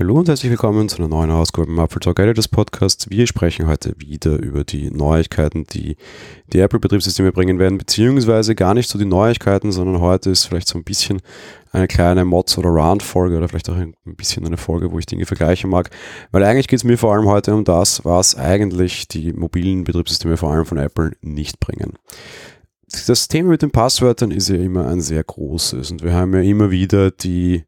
Hallo und herzlich willkommen zu einer neuen Ausgabe im Apple Talk Editors Podcast. Wir sprechen heute wieder über die Neuigkeiten, die die Apple-Betriebssysteme bringen werden, beziehungsweise gar nicht so die Neuigkeiten, sondern heute ist vielleicht so ein bisschen eine kleine Mods- oder Round-Folge oder vielleicht auch ein bisschen eine Folge, wo ich Dinge vergleichen mag. Weil eigentlich geht es mir vor allem heute um das, was eigentlich die mobilen Betriebssysteme vor allem von Apple nicht bringen das Thema mit den Passwörtern ist ja immer ein sehr großes und wir haben ja immer wieder die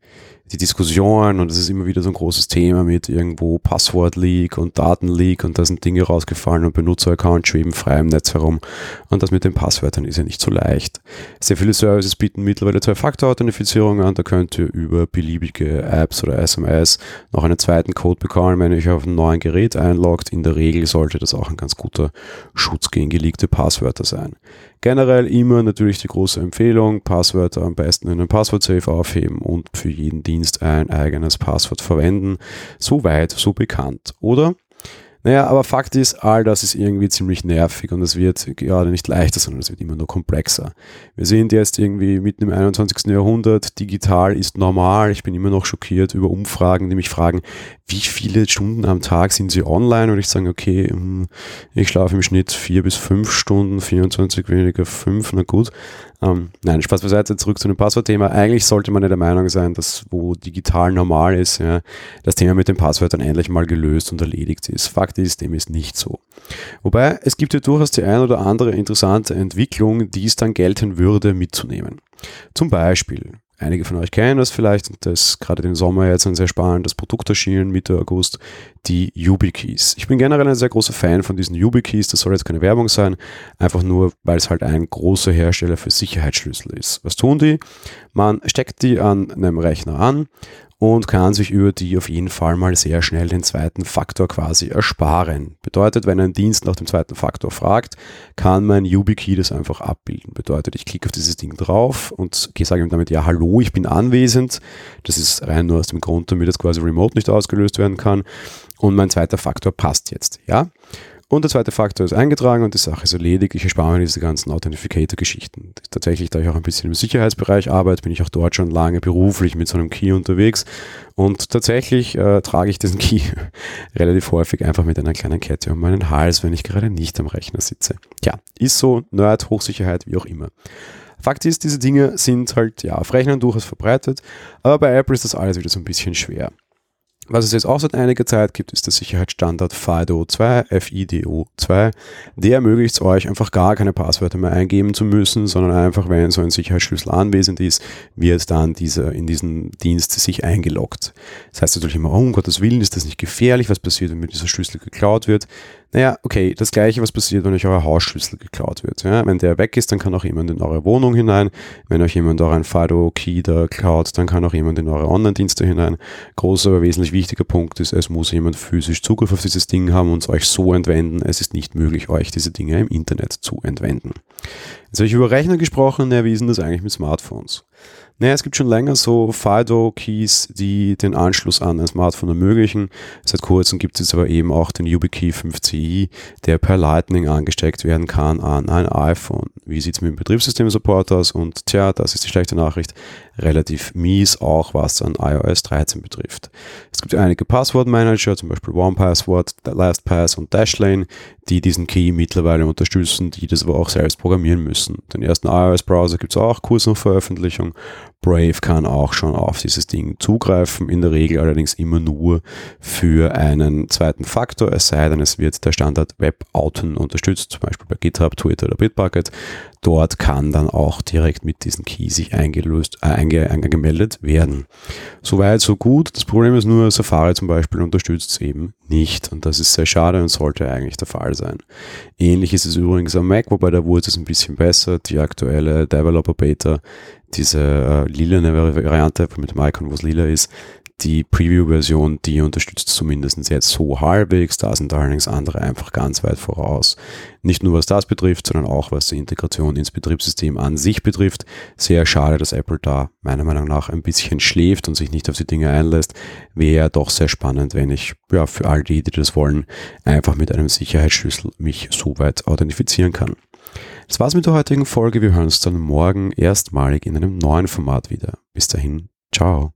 die Diskussion und es ist immer wieder so ein großes Thema mit irgendwo Passwort-Leak und Daten-Leak und da sind Dinge rausgefallen und Benutzeraccounts schweben frei im Netz herum und das mit den Passwörtern ist ja nicht so leicht. Sehr viele Services bieten mittlerweile Zwei-Faktor-Authentifizierung an, da könnt ihr über beliebige Apps oder SMS noch einen zweiten Code bekommen, wenn ihr euch auf ein neues Gerät einloggt. In der Regel sollte das auch ein ganz guter Schutz gegen geleakte Passwörter sein. Generell immer natürlich die große Empfehlung, Passwörter am besten in einem Passwort-Safe aufheben und für jeden Dienst ein eigenes Passwort verwenden. So weit, so bekannt. Oder naja, aber Fakt ist, all das ist irgendwie ziemlich nervig und es wird gerade nicht leichter, sondern es wird immer nur komplexer. Wir sind jetzt irgendwie mitten im 21. Jahrhundert, digital ist normal. Ich bin immer noch schockiert über Umfragen, die mich fragen, wie viele Stunden am Tag sind sie online? Und ich sage, okay, hm, ich schlafe im Schnitt vier bis fünf Stunden, 24 weniger fünf, na gut. Ähm, nein, Spaß beiseite, zurück zu dem Passwortthema. Eigentlich sollte man ja der Meinung sein, dass wo digital normal ist, ja, das Thema mit den Passwörtern endlich mal gelöst und erledigt ist. Fakt ist, dem ist nicht so. Wobei, es gibt ja durchaus die ein oder andere interessante Entwicklung, die es dann gelten würde mitzunehmen. Zum Beispiel, Einige von euch kennen das vielleicht das gerade den Sommer jetzt ein sehr spannendes Produkt erschienen, Mitte August, die YubiKeys. Ich bin generell ein sehr großer Fan von diesen YubiKeys, das soll jetzt keine Werbung sein, einfach nur, weil es halt ein großer Hersteller für Sicherheitsschlüssel ist. Was tun die? Man steckt die an einem Rechner an und kann sich über die auf jeden Fall mal sehr schnell den zweiten Faktor quasi ersparen. Bedeutet, wenn ein Dienst nach dem zweiten Faktor fragt, kann mein YubiKey das einfach abbilden. Bedeutet, ich klicke auf dieses Ding drauf und sage ihm damit, ja, hallo, ich bin anwesend. Das ist rein nur aus dem Grund, damit das quasi remote nicht ausgelöst werden kann. Und mein zweiter Faktor passt jetzt, ja. Und der zweite Faktor ist eingetragen und die Sache ist erledigt. Ich erspare mir diese ganzen Authentificator-Geschichten. Tatsächlich, da ich auch ein bisschen im Sicherheitsbereich arbeite, bin ich auch dort schon lange beruflich mit so einem Key unterwegs. Und tatsächlich äh, trage ich diesen Key relativ häufig einfach mit einer kleinen Kette um meinen Hals, wenn ich gerade nicht am Rechner sitze. Tja, ist so, Nerd, Hochsicherheit, wie auch immer. Fakt ist, diese Dinge sind halt ja auf Rechnern durchaus verbreitet, aber bei Apple ist das alles wieder so ein bisschen schwer. Was es jetzt auch seit einiger Zeit gibt, ist der Sicherheitsstandard FIDO2, FIDO2. Der ermöglicht es euch einfach gar keine Passwörter mehr eingeben zu müssen, sondern einfach, wenn so ein Sicherheitsschlüssel anwesend ist, wird dann dieser in diesen Dienst sich eingeloggt. Das heißt natürlich immer, oh, um Gottes Willen, ist das nicht gefährlich? Was passiert, wenn mir dieser Schlüssel geklaut wird? Naja, okay, das gleiche, was passiert, wenn euch euer Hausschlüssel geklaut wird. Ja? Wenn der weg ist, dann kann auch jemand in eure Wohnung hinein. Wenn euch jemand euren FIDO-Key da klaut, dann kann auch jemand in eure Online-Dienste hinein. Großer, aber wesentlich wichtiger Punkt ist, es muss jemand physisch Zugriff auf dieses Ding haben und es euch so entwenden. Es ist nicht möglich, euch diese Dinge im Internet zu entwenden. Jetzt habe ich über Rechner gesprochen, ja, wie ist denn das eigentlich mit Smartphones? Naja, es gibt schon länger so FIDO-Keys, die den Anschluss an ein Smartphone ermöglichen. Seit kurzem gibt es aber eben auch den YubiKey 5CI, der per Lightning angesteckt werden kann an ein iPhone. Wie sieht es mit dem Betriebssystem-Support aus? Und tja, das ist die schlechte Nachricht, relativ mies, auch was an iOS 13 betrifft. Es gibt einige Passwortmanager, zum Beispiel OnePassword, LastPass und Dashlane, die diesen Key mittlerweile unterstützen, die das aber auch selbst programmieren müssen. Den ersten iOS-Browser gibt es auch, Kurs nach Veröffentlichung. Brave kann auch schon auf dieses Ding zugreifen, in der Regel allerdings immer nur für einen zweiten Faktor, es sei denn, es wird der Standard Web-Outen unterstützt, zum Beispiel bei GitHub, Twitter oder Bitbucket. Dort kann dann auch direkt mit diesem Key sich eingelöst, äh, einge, eingemeldet werden. Soweit, so gut. Das Problem ist nur, Safari zum Beispiel unterstützt es eben nicht und das ist sehr schade und sollte eigentlich der Fall sein. Ähnlich ist es übrigens am Mac, wobei da wurde es ein bisschen besser. Die aktuelle Developer Beta diese äh, lilane Variante mit dem Icon, wo es lila ist, die Preview-Version, die unterstützt zumindest jetzt so halbwegs. Da sind allerdings andere einfach ganz weit voraus. Nicht nur was das betrifft, sondern auch was die Integration ins Betriebssystem an sich betrifft. Sehr schade, dass Apple da meiner Meinung nach ein bisschen schläft und sich nicht auf die Dinge einlässt. Wäre doch sehr spannend, wenn ich ja, für all die, die das wollen, einfach mit einem Sicherheitsschlüssel mich so weit authentifizieren kann. Das war's mit der heutigen Folge. Wir hören uns dann morgen erstmalig in einem neuen Format wieder. Bis dahin, ciao.